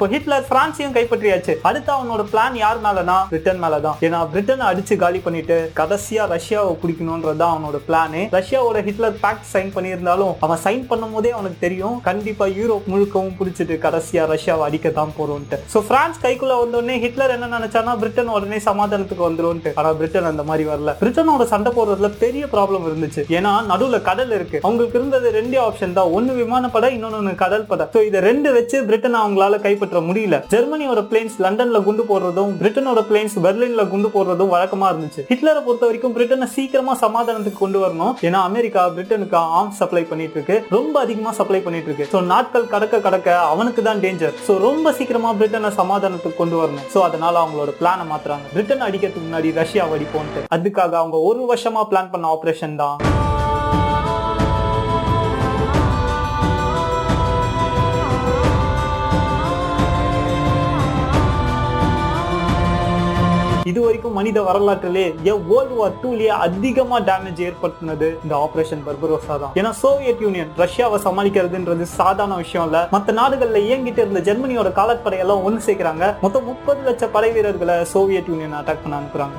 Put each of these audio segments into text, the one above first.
இப்போ ஹிட்லர் பிரான்ஸையும் கைப்பற்றியாச்சு. அடுத்து அவனோட பிளான் யார் மேலனா பிரிட்டன் மேலதான். ஏன்னா பிரிட்டனை அடிச்சு காலி பண்ணிட்டு கடைசியா ரஷ்யாவை பிடிக்கணும்ன்றது அவனோட பிளானு ரஷ்யாவோட ஹிட்லர் பேக்ட் சைன் பண்ணியிருந்தாலும் அவன் சைன் பண்ணும் போதே அவனுக்கு தெரியும். கண்டிப்பா யூரோப் முழுக்கவும் பிடிச்சிட்டு கடைசியா ரஷ்யாவை அடிக்கத்தான் போறோம்ட்டு சோ பிரான்ஸ் கைக்குள்ள வந்தோடனே ஹிட்லர் என்ன நினைச்சானா பிரிட்டன் உடனே சமாதானத்துக்கு வந்துரும்ட்டு. ஆனா பிரிட்டன் அந்த மாதிரி வரல. பிரிட்டனோட சண்டை போடுறதுல பெரிய ப்ராப்ளம் இருந்துச்சு. ஏன்னா நடுவுல கடல் இருக்கு. அவங்களுக்கு இருந்தது ரெண்டே ஆப்ஷன் தான். ஒன்னு விமானப்படை இன்னொன்னு கடல் படை சோ இதை ரெண்டு வச்சு பிரிட்டன் அவங்களால கைப்பற்ற முடியல. ஜெர்மனியோட பிளேன்ஸ் லண்டன்ல குண்டு போடுறதும் பிரிட்டனோட பிளேன்ஸ் பெர்லின்ல குண்டு போடுறதும் வழக்கமா இருந்துச்சு. ஹிட்லரை பொறுத்த வரைக்கும் பிரிட்டனை சீக்கிரமா சமாதானத்துக்கு கொண்டு வரணும். ஏன்னா அமெரிக்கா பிரிட்டனுக்கு ஆர்ம் சப்ளை பண்ணிட்டு இருக்கு. ரொம்ப அதிகமா சப்ளை பண்ணிட்டு இருக்கு. ஸோ நாட்கள் கடக்க கடக்க அவனுக்கு தான் டேஞ்சர் சோ ரொம்ப சீக்கிரமா பிரிட்டனை சமாதானத்துக்கு கொண்டு வரணும். சோ அதனால அவங்களோட பிளானை மாத்துறாங்க. பிரிட்டன் அடிக்கிறதுக்கு முன்னாடி ரஷ்யா அடிப்போன்ட்டு அதுக்காக அவங்க ஒரு வருஷமா பிளான் பண்ண ஆபரேஷன் தான். இது வரைக்கும் மனித வரலாற்றிலே வேர்ல்டு வார் டூலயே அதிகமா டேமேஜ் ஏற்படுத்தினது இந்த ஆபரேஷன் பர்பரோசா தான். ஏன்னா சோவியத் யூனியன் ரஷ்யாவை சமாளிக்கிறதுன்றது சாதாரண விஷயம் இல்ல. மத்த நாடுகள்ல இயங்கிட்டு இருந்த ஜெர்மனியோட காலப்படையெல்லாம் ஒன்று சேர்க்கிறாங்க. மொத்தம் முப்பது லட்சம் படை வீரர்களை சோவியத் யூனியன் அட்டாக் பண்ண அனுப்புறாங்க.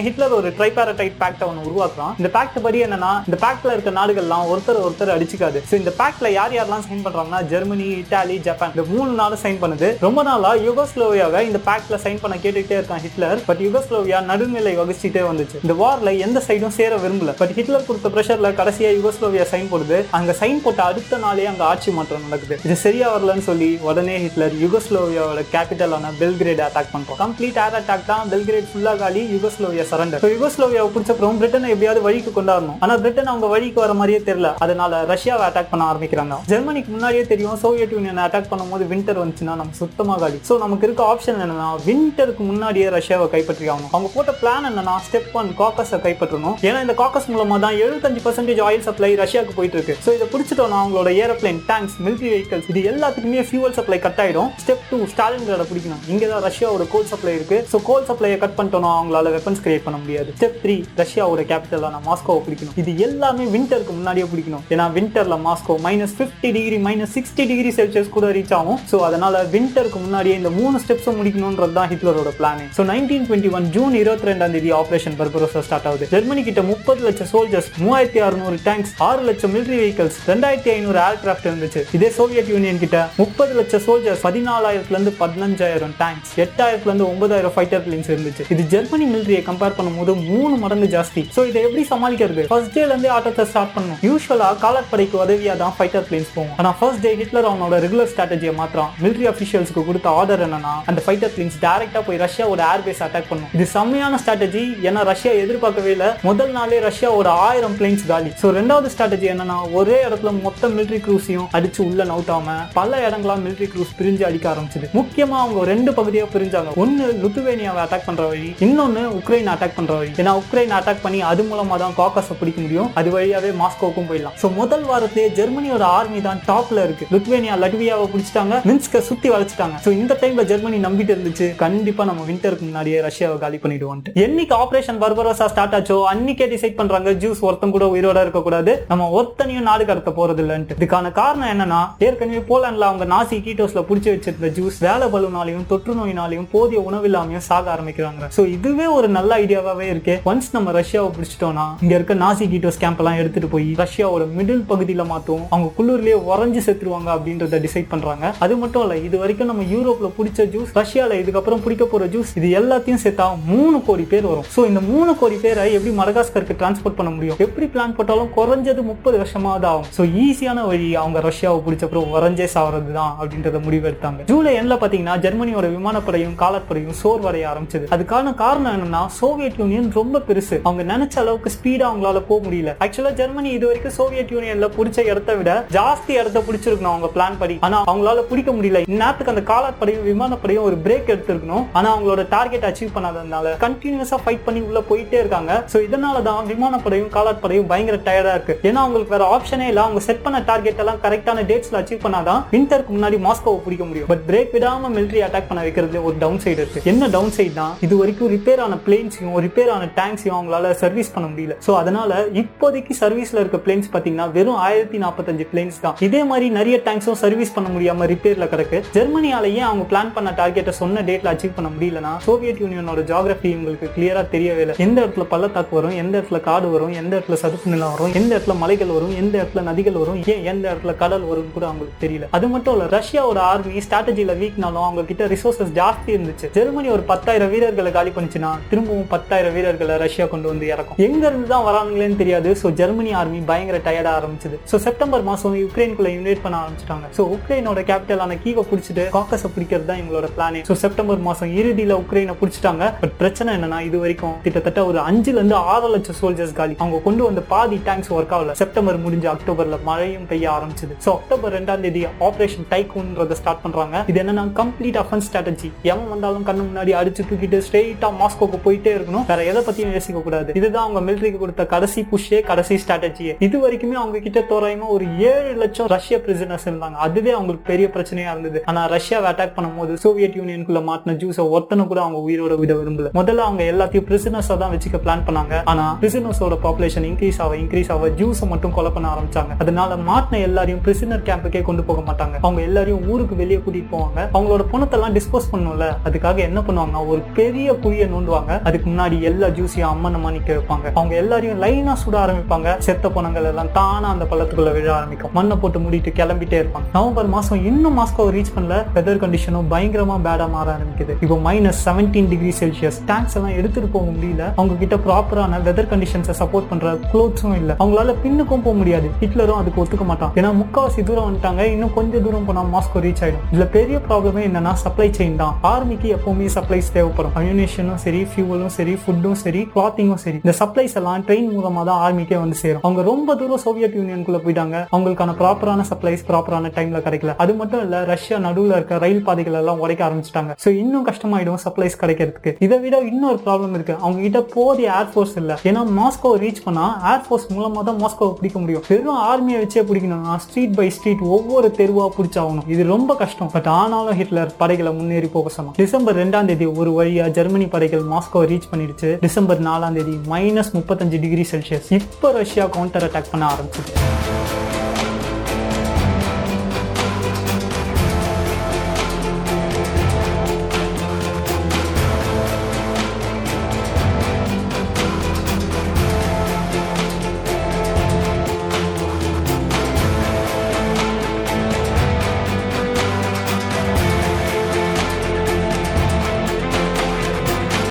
பிடிச்ச ஹிட்லர் ஒரு ட்ரைபாரடைட் பேக்ட் அவன் உருவாக்குறான். இந்த பேக்ட் படி என்னன்னா இந்த பேக்ட்ல இருக்க நாடுகள்லாம் ஒருத்தர் ஒருத்தர் அடிச்சுக்காது. ஸோ இந்த பேக்ட்ல யார் யாரெல்லாம் சைன் பண்றாங்கன்னா ஜெர்மனி இட்டாலி ஜப்பான். இந்த மூணு நாடும் சைன் பண்ணுது. ரொம்ப நாளா யுகோஸ்லோவியாவை இந்த பேக்ட்ல சைன் பண்ண கேட்டுக்கிட்டே இருக்கான் ஹிட்லர். பட் யுகோஸ்லோவியா நடுநிலை வகிச்சுட்டே வந்துச்சு. இந்த வார்ல எந்த சைடும் சேர விரும்பல. பட் ஹிட்லர் கொடுத்த பிரஷர்ல கடைசியா யுகோஸ்லோவியா சைன் போடுது. அங்க சைன் போட்ட அடுத்த நாளே அங்க ஆட்சி மாற்றம் நடக்குது. இது சரியா வரலன்னு சொல்லி உடனே ஹிட்லர் யுகோஸ்லோவியாவோட கேபிட்டலான பெல்கிரேட் அட்டாக் பண்றோம் கம்ப்ளீட் ஏர் அட்டாக் தான் பெல்கிரேட் ஃபுல்லா காலி யுகோஸ்லோவியா சரண்டர் யுகோஸ்லோவியாவை பிடிச்சப்பறம் பிரிட்டனை எப்படியாவது வழிக்கு கொண்டாடணும். ஆனா பிரிட்டன் அவங்க வழிக்கு வர மாதிரியே தெரியல. அதனால ரஷ்யாவை அட்டாக் பண்ண ஆரம்பிக்கிறாங்க. ஜெர்மனிக்கு முன்னாடியே தெரியும் சோவியத் யூனியன் அட்டாக் பண்ணும்போது வின்டர் வந்துச்சுன்னா நம்ம சுத்தமாக காலி. ஸோ நமக்கு இருக்க ஆப்ஷன் என்னன்னா வின்டருக்கு முன்னாடியே ரஷ்யாவை கைப்பற்றி ஆகணும் அவங்க போட்ட பிளான் என்னன்னா ஸ்டெப் ஒன் காக்கஸை கைப்பற்றணும். ஏன்னா இந்த காக்கஸ் மூலமா தான் எழுபத்தஞ்சு பர்சன்டேஜ் ஆயில் சப்ளை ரஷ்யாவுக்கு போயிட்டு இருக்கு ஸோ இதை பிடிச்சிட்டோம்னா அவங்களோட ஏரோப்ளேன் டேங்க்ஸ் மிலிட்ரி வெஹிக்கல்ஸ் இது எல்லாத்துக்குமே ஃபியூவல் சப்ளை கட் ஆயிடும். ஸ்டெப் டூ ஸ்டாலின்கிராட பிடிக்கணும். இங்கே தான் ரஷ்யாவோட கோல் சப்ளை இருக்கு. ஸோ கோல் சப்ளையை கட் பண்ணிட்டோம்னா அவங்களால வெப்பன்ஸ் கிரியேட் பண்ண முடியாது. ஸ்டெப் த்ரீ ரஷ்யாவோட கேபிட்டலான மாஸ்கோவை பிடிக்கணும். இது எல்லாமே வின்டருக்கு முன்னாடியே பிடிக்கணும். ஏன்னா வின்டர்ல Moscow minus fifty degree minus sixty degree Celsius கூட ரீச் ஆகும். ஸோ அதனால வின்டருக்கு முன்னாடியே இந்த மூணு ஸ்டெப்ஸும் முடிக்கணும்ன்றது தான் ஹிட்லரோட plan so nineteen twenty one June இருபத்தி ரெண்டாம் தேதி ஆபரேஷன் பர்பரோசா ஸ்டார்ட் ஆகுது. ஜெர்மனி கிட்ட முப்பது லட்சம் சோல்ஜர்ஸ் மூவாயிரத்தி அறுநூறு டேங்க்ஸ் ஆறு லட்சம் மிலிட்ரி வெஹிக்கல்ஸ் ரெண்டாயிரத்தி ஐநூறு ஏர்கிராஃப்ட் இருந்துச்சு. இதே சோவியத் யூனியன் கிட்ட முப்பது லட்சம் சோல்ஜர்ஸ் பதினாலாயிரத்துல இருந்து பதினஞ்சாயிரம் டேங்க்ஸ் எட்டாயிரத்துல இருந்து ஒன்பதாயிரம் ஃபைட்டர் பிளேன்ஸ் இருந்துச்சு. இது ஜெர்மனி மிலிட்டரியை கம்பேர் பண்ணும்போது மூணு மடங்கு ஜாஸ்தி. ஸோ இதை எப்படி சமாளிக்கிறது? ஃபர்ஸ்ட் டேல இருந்தே ஆட்டத்தை ஸ்டார்ட் பண்ணும் யூஸ்வலா காலப்படைக்கு உதவியா தான் ஃபைட்டர் பிளேன்ஸ் போகும் ஆனா ஃபர்ஸ்ட் டே ஹிட்லர் அவனோட ரெகுலர் ஸ்ட்ராட்டஜியை மாத்திரம் மிலிட்டரி அபிஷியல்ஸ்க்கு கொடுத்த ஆர்டர் என்னன்னா அந்த ஃபைட்டர் பிளேன்ஸ் டைரக்டா போய் ரஷ்யாவோட ஏர்பேஸ் அட்டாக் பண்ணும் இது செம்மையான ஸ்ட்ராட்டஜி ஏன்னா ரஷ்யா எதிர்பார்க்கவே இல்லை. முதல் நாளே ரஷ்யா ஒரு ஆயிரம் பிளேன்ஸ் காலி. ஸோ ரெண்டாவது ஸ்ட்ராட்டஜி என்னன்னா ஒரே இடத்துல மொத்த மிலிட்டரி க்ரூஸையும் அடிச்சு உள்ள நவுட்டாம பல இடங்களா மிலிட்டரி க்ரூஸ் பிரிஞ்சு அடிக்க ஆரம்பிச்சது. முக்கியமா அவங்க ரெண்டு பகுதியா பிரிஞ்சாங்க. ஒன்னு லுத்துவேனியாவை அட்டாக் பண்ற வழி இன்னொன்னு உக்ரைன் அட்டாக் பண்ற வழி. ஏன்னா உக்ரைன் அட்டாக் பண்ணி அது மூலமா தான் காக்கஸை பிடிக்க முடியும். அது வழியாவே மாஸ்கோக்கும் போயிடலாம். ஸோ முதல் வாரத்திலே ஜெர்மனியோட ஆர்மி தான் டாப்ல இருக்கு. லுத்வேனியா லட்வியாவை பிடிச்சிட்டாங்க. மின்ஸ்க சுத்தி வளைச்சிட்டாங்க ஸோ இந்த டைம்ல ஜெர்மனி நம்பிட்டு இருந்துச்சு. கண்டிப்பா நம்ம வின்டருக்கு முன்னாடியே ரஷ்யாவை காலி பண்ணிடுவோம் என்னைக்கு ஆபரேஷன் பர்பரோசா ஸ்டார்ட் ஆச்சோ அன்னைக்கே டிசைட் பண்றாங்க. ஜூஸ் ஒருத்தன் கூட உயிரோட இருக்க கூடாது நம்ம ஒருத்தனையும் நாடு கடத்த போறது இல்லைன்ட்டு இதுக்கான காரணம் என்னன்னா ஏற்கனவே போலாண்ட்ல அவங்க நாசி கீட்டோஸ்ல புடிச்சு வச்சிருந்த ஜூஸ் வேலை பலுனாலையும் தொற்று நோயினாலையும் போதிய உணவு இல்லாமையும் சாக ஆரம்பிக்கிறாங்க. ஸோ இதுவே ஒரு நல்ல ஐடியாவே இருக்கு. ஒன்ஸ் நம்ம ரஷ்யாவை பிடிச்சிட்டோம்னா இங்க இருக்க நாசி கீட்டோஸ் கேம்ப் எல்லாம் எடுத்துட்டு போய் ரஷ்யாவோட மிடில் பகுதியில மாத்துவோம். அவங்க குள்ளூர்லயே உறைஞ்சு செத்துருவாங்க அப்படின்றத டிசைட் பண்றாங்க. அது மட்டும் இல்ல இது வரைக்கும் நம்ம யூரோப்ல பிடிச்ச ஜூஸ் ரஷ்யால இதுக்கப்புறம் பிடிக்க போற ஜூஸ் இது எல்லாத்தையும் சேர்த்தா மூணு கோடி பேர் வரும். சோ இந்த மூணு கோடி பேரை எப்படி மடகாஸ்கருக்கு டிரான்ஸ்போர்ட் பண்ண முடியும்? எப்படி பிளான் போட்டாலும் குறைஞ்சது முப்பது வருஷமாவது ஆகும். சோ ஈஸியான வழி அவங்க ரஷ்யாவை பிடிச்சப்பறம் உறைஞ்சே சாவது தான் அப்படின்றத முடிவெடுத்தாங்க. ஜூலை எண்ட்ல பாத்தீங்கன்னா ஜெர்மனியோட விமானப்படையும் காலப்படையும் சோர்வடைய ஆரம்பிச்சது. அதுக்கான காரணம் காரணம் என்னன்னா சோவியத் யூனியன் ரொம்ப பெருசு. அவங்க நினைச்ச அளவுக்கு ஸ்பீடா அவங்களால போக முடியல. ஆக்சுவலா ஜெர்மனி இது வரைக்கும் சோவியத் யூனியன்ல பிடிச்ச இடத்த விட ஜாஸ்தி இடத்த பிடிச்சிருக்கணும் அவங்க பிளான் படி. ஆனா அவங்களால பிடிக்க முடியல. இந்நேரத்துக்கு அந்த காலாட்படையும் விமானப்படையும் ஒரு பிரேக் எடுத்திருக்கணும். ஆனா அவங்களோட டார்கெட் அச்சீவ் பண்ணாததுனால கண்டினியூஸா ஃபைட் பண்ணி உள்ள போயிட்டே இருக்காங்க. சோ இதனால தான் விமானப்படையும் காலாட்படையும் பயங்கர டயர்டா இருக்கு. ஏன்னா அவங்களுக்கு வேற ஆப்ஷனே இல்ல. அவங்க செட் பண்ண டார்கெட் எல்லாம் கரெக்டான டேட்ஸ்ல அச்சீவ் பண்ணாதான் விண்டருக்கு முன்னாடி மாஸ்கோவை பிடிக்க முடியும். பட் பிரேக் விடாம மிலிட்டரி அட்டாக் பண்ண வைக்கிறது ஒரு டவுன் சைடு இருக்கு. என்ன டவுன் சைடு தான் இது வரைக்கும் ரிப்பேர் ஆன பிளேன்ஸ் பிளேன்ஸையும் ரிப்பேர் ஆன டேங்க்ஸையும் அவங்களால சர்வீஸ் பண்ண முடியல. ஸோ அதனால இப்போதைக்கு சர்வீஸ்ல இருக்க பிளேன்ஸ் பாத்தீங்கன்னா வெறும் ஆயிரத்தி நாற்பத்தஞ்சு பிளேன்ஸ் தான். இதே மாதிரி நிறைய டேங்க்ஸும் சர்வீஸ் பண்ண முடியாம ரிப்பேர்ல கிடக்கு. ஜெர்மனியால ஏன் அவங்க பிளான் பண்ண டார்கெட்டை சொன்ன டேட்ல அச்சீவ் பண்ண முடியலனா சோவியத் யூனியனோட ஜாகிரபி உங்களுக்கு கிளியரா தெரியவே இல்லை. எந்த இடத்துல பள்ளத்தாக்கு வரும் எந்த இடத்துல காடு வரும் எந்த இடத்துல சதுப்பு நிலம் வரும் எந்த இடத்துல மலைகள் வரும் எந்த இடத்துல நதிகள் வரும் ஏன் எந்த இடத்துல கடல் வரும் கூட அவங்களுக்கு தெரியல. அது மட்டும் இல்ல ரஷ்யாவோட ஆர்மி ஸ்ட்ராட்டஜியில வீக்னாலும் அவங்க கிட்ட ரிசோர்சஸ் ஜாஸ்தி இருந்துச்சு. ஜெர்மனி ஒரு பத்தாயிரம் வீரர்களை காலி பண்ணுச்சுன்னா திரும்பவும் பத்தாயிரம் வீரர்களை ரஷ்யா கொண்டு வந்து இறக்கும். எங்க இருந்து தான் வராங்களேன்னு தெரியாது. ஸோ ஜெர்மனி ஆர்மி பயங்கர டயர்டா ஆரம்பிச்சது. ஸோ செப்டம்பர் மாசம் யுக்ரைனுக்குள்ள இன்வைட் பண்ண ஆரம்பிச்சிட்டாங்க. ஸோ உக்ரைனோட கேபிட்டலான கீவை பிடிச்சிட்டு காக்கஸை பிடிக்கிறது தான் எங்களோட பிளானே ஸோ செப்டம்பர் மாசம் இறுதியில உக்ரைனை பிடிச்சிட்டாங்க. பட் பிரச்சனை என்னன்னா இது வரைக்கும் கிட்டத்தட்ட ஒரு அஞ்சுல இருந்து ஆறு லட்சம் சோல்ஜர்ஸ் காலி. அவங்க கொண்டு வந்த பாதி டேங்க்ஸ் ஒர்க் ஆகல. செப்டம்பர் முடிஞ்ச அக்டோபர்ல மழையும் பெய்ய ஆரம்பிச்சது. ஸோ அக்டோபர் ரெண்டாம் தேதி ஆபரேஷன் டைகூன்றதை ஸ்டார்ட் பண்றாங்க. இது என்னன்னா கம்ப்ளீட் அஃபன் ஸ்ட்ராட்டஜி எவன் வந்தாலும் கண்ணு முன்னாடி அடிச்சு தூக்கிட்டு ஸ்ட்ரெயிட்டா மாஸ்கோக்கு போயிட்டு இருக்கணும். வேற எதை பத்தியும் யோசிக்க கூடாது. இதுதான் அவங்க மிலிட்ரிக்கு கொடுத்த கடைசி புஷ்ஷே கடைசி ஸ்ட்ராட்டஜியே இது வரைக்குமே அவங்க கிட்ட தோராயமா ஒரு ஏழு லட்சம் ரஷ்ய பிரிசனர்ஸ் இருந்தாங்க. அதுவே அவங்களுக்கு பெரிய பிரச்சனையா இருந்தது. ஆனா ரஷ்யாவை அட்டாக் பண்ணும்போது சோவியத் யூனியனுக்குள்ள மாட்டின ஜூஸ ஒருத்தனை கூட அவங்க உயிரோட விட விரும்பல. முதல்ல அவங்க எல்லாத்தையும் பிரிசனர்ஸா தான் வச்சுக்க பிளான் பண்ணாங்க. ஆனா பிரிசனர்ஸோட பாப்புலேஷன் இன்க்ரீஸ் ஆக இன்க்ரீஸ் ஆக ஜூஸை மட்டும் கொலை பண்ண ஆரம்பிச்சாங்க. அதனால மாட்டின எல்லாரையும் பிரிசனர் கேம்புக்கே கொண்டு போக மாட்டாங்க. அவங்க எல்லாரையும் ஊருக்கு வெளியே கூட்டிட்டு போவாங்க. அவங்களோட பணத்தெல்லாம் டிஸ்போஸ் பண்ணும்ல அதுக்காக என்ன பண்ணுவாங்க ஒரு பெரிய குழியை நோண்டுவாங்க. அதுக்கு முன்னாடி எல்லா ஜூஸையும் அம்மனமா நிக்க வைப்பாங்க. அவங்க எல்லாரையும் லைனா சுட ஆரம்பிப்பாங்க. செத்த பணங்கள் எல்லாம் தானா அந்த பள்ளத்துக்குள்ள விழ ஆரம்பிக்கும். மண்ணை போட்டு மூடிட்டு கிளம்பிட்டே இருப்பாங்க. நவம்பர் மாசம் இன்னும் மாஸ்கோவை ரீச் பண்ணல. வெதர் கண்டிஷனும் பயங்கரமா பேடா மாற ஆரம்பிக்குது. இப்போ minus seventeen degree Celsius tanks எல்லாம் எடுத்துட்டு போக முடியல. அவங்க கிட்ட ப்ராப்பரான வெதர் கண்டிஷன்ஸை சப்போர்ட் பண்ற க்ளோத்ஸும் இல்ல. அவங்களால பின்னுக்கும் போக முடியாது. ஹிட்லரும் அதுக்கு ஒத்துக்க மாட்டான். ஏன்னா முக்காவாசி தூரம் வந்துட்டாங்க. இன்னும் கொஞ்சம் தூரம் போனா மாஸ்கோ ரீச் ஆயிடும். இதுல பெரிய ப்ராப்ளமே என்னன்னா சப்ளை செயின் தான். ஆர்மிக்கு எப்பவுமே சப்ளைஸ் தேவைப்படும். அம்யூனேஷனும் சரி ஃபியூவலும் சரி. சரி ஃபுட்டும் சரி கிளாத்திங்கும் சரி இந்த சப்ளைஸ் எல்லாம் ட்ரெயின் மூலமா தான் ஆர்மிக்கே வந்து சேரும். அவங்க ரொம்ப தூரம் சோவியத் யூனியனுக்குள்ள போயிட்டாங்க. அவங்களுக்கான ப்ராப்பரான சப்ளைஸ் ப்ராப்பரான டைம்ல கிடைக்கல. அது மட்டும் இல்ல ரஷ்யா நடுவில் இருக்க ரயில் பாதைகள் எல்லாம் உடைக்க ஆரம்பிச்சிட்டாங்க. சோ இன்னும் கஷ்டமாயிடும் சப்ளைஸ் கிடைக்கிறதுக்கு. இதை விட இன்னொரு ப்ராப்ளம் இருக்கு. அவங்க கிட்ட போதிய ஏர்ஃபோர்ஸ் இல்ல. ஏன்னா மாஸ்கோ ரீச் பண்ணா ஏர்ஃபோர்ஸ் மூலமா தான் மாஸ்கோவை பிடிக்க முடியும். வெறும் ஆர்மியை வச்சே பிடிக்கணும்னா ஸ்ட்ரீட் பை ஸ்ட்ரீட் ஒவ்வொரு தெருவா பிடிச்சாகணும். இது ரொம்ப கஷ்டம். பட் ஆனாலும் ஹிட்லர் படைகளை முன்னேறி போக சொன்னான். டிசம்பர் ரெண்டாம் தேதி ஒரு வழியா ஜெர்மனி படைகள் மாஸ்கோ ரீச் பண்ணிடுச்சு. டிசம்பர் நாலாம் தேதி மைனஸ் முப்பத்தஞ்சு டிகிரி செல்சியஸ் இப்போ ரஷ்யா கவுண்டர் அட்டாக் பண்ண ஆரம்பிச்சிச்சு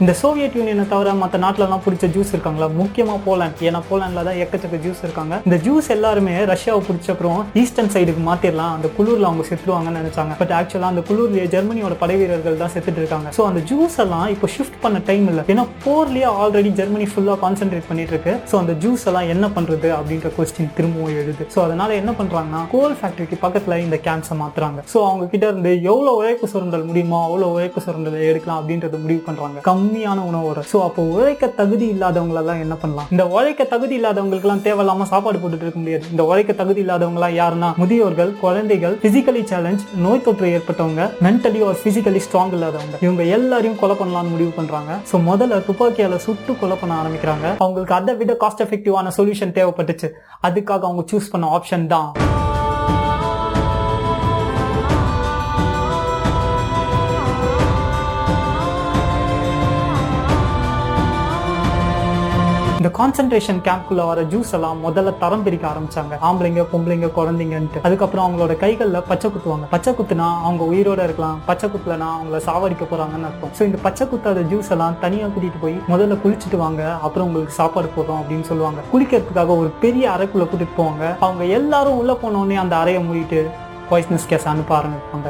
இந்த சோவியத் யூனியனை தவிர மற்ற நாட்டிலலாம் பிடிச்ச ஜூஸ் இருக்காங்களா? முக்கியமாக போலாண்ட் ஏன்னா போலாண்டில் தான் எக்கச்சக்க ஜூஸ் இருக்காங்க. இந்த ஜூஸ் எல்லாருமே ரஷ்யாவை பிடிச்ச அப்புறம் ஈஸ்டர்ன் சைடுக்கு மாற்றிடலாம் அந்த குளூரில் அவங்க செத்துருவாங்கன்னு நினச்சாங்க. பட் ஆக்சுவலாக அந்த குளூர்லேயே ஜெர்மனியோட படை வீரர்கள் தான் செத்துட்டு இருக்காங்க. ஸோ அந்த ஜூஸ் எல்லாம் இப்போ ஷிஃப்ட் பண்ண டைம் இல்லை. ஏன்னா போர்லேயே ஆல்ரெடி ஜெர்மனி ஃபுல்லாக கான்சென்ட்ரேட் பண்ணிட்டு இருக்கு. ஸோ அந்த ஜூஸ் எல்லாம் என்ன பண்ணுறது அப்படின்ற கொஸ்டின் திரும்பவும் எழுது. ஸோ அதனால என்ன பண்ணுறாங்கன்னா கோல் ஃபேக்டரிக்கு பக்கத்தில் இந்த கேன்ஸை மாற்றுறாங்க ஸோ அவங்க கிட்ட இருந்து எவ்வளோ உழைப்பு சுரண்டல் முடியுமோ அவ்வளோ உழைப்பு சுரண்டல் எடுக்கலாம் அப்படின்றத முடிவு பண்ணுறாங்க கம் கம்மியான உணவு வரும் ஸோ அப்போ உழைக்க தகுதி இல்லாதவங்களெல்லாம் என்ன பண்ணலாம்? இந்த உழைக்க தகுதி இல்லாதவங்களுக்குலாம் தேவையில்லாம சாப்பாடு போட்டுட்டு இருக்க முடியாது. இந்த உழைக்க தகுதி இல்லாதவங்களாம் யாருன்னா முதியோர்கள் குழந்தைகள் பிசிக்கலி சேலஞ்ச் நோய் தொற்று ஏற்பட்டவங்க மென்டலி ஒரு பிசிக்கலி ஸ்ட்ராங் இல்லாதவங்க. இவங்க எல்லாரையும் கொலை பண்ணலாம்னு முடிவு பண்றாங்க. ஸோ முதல்ல துப்பாக்கியால சுட்டு கொலை பண்ண ஆரம்பிக்கிறாங்க. அவங்களுக்கு அதை விட காஸ்ட் எஃபெக்டிவான சொல்யூஷன் தேவைப்பட்டுச்சு. அதுக்காக அவங்க சூஸ் பண்ண ஆப்ஷன் தான். கான்சென்ட்ரேஷன் கேம்ப்குள்ள வர ஜூஸ் எல்லாம் முதல்ல தரம் பிரிக்க ஆரம்பிச்சாங்க. ஆம்பளைங்க பொம்பளைங்க குழந்தைங்கன்ட்டு. அதுக்கப்புறம் அவங்களோட கைகள்ல பச்சை குத்துவாங்க. பச்சை குத்துனா அவங்க உயிரோட இருக்கலாம். பச்சை குத்துலனா அவங்கள சாவடிக்க போறாங்கன்னு அர்த்தம். ஸோ இந்த பச்சை குத்தாத ஜூஸ் எல்லாம் தனியா கூட்டிட்டு போய் முதல்ல குளிச்சுட்டு வாங்க. அப்புறம் உங்களுக்கு சாப்பாடு போடுறோம் அப்படின்னு சொல்லுவாங்க. குளிக்கிறதுக்காக ஒரு பெரிய அறைக்குள்ள கூட்டிட்டு போவாங்க. அவங்க எல்லாரும் உள்ள போனோடனே அந்த அறையை மூடிட்டு பாய்ஸ்னஸ் கேஸ் அனுப்ப ஆரம்பிப்பாங்க.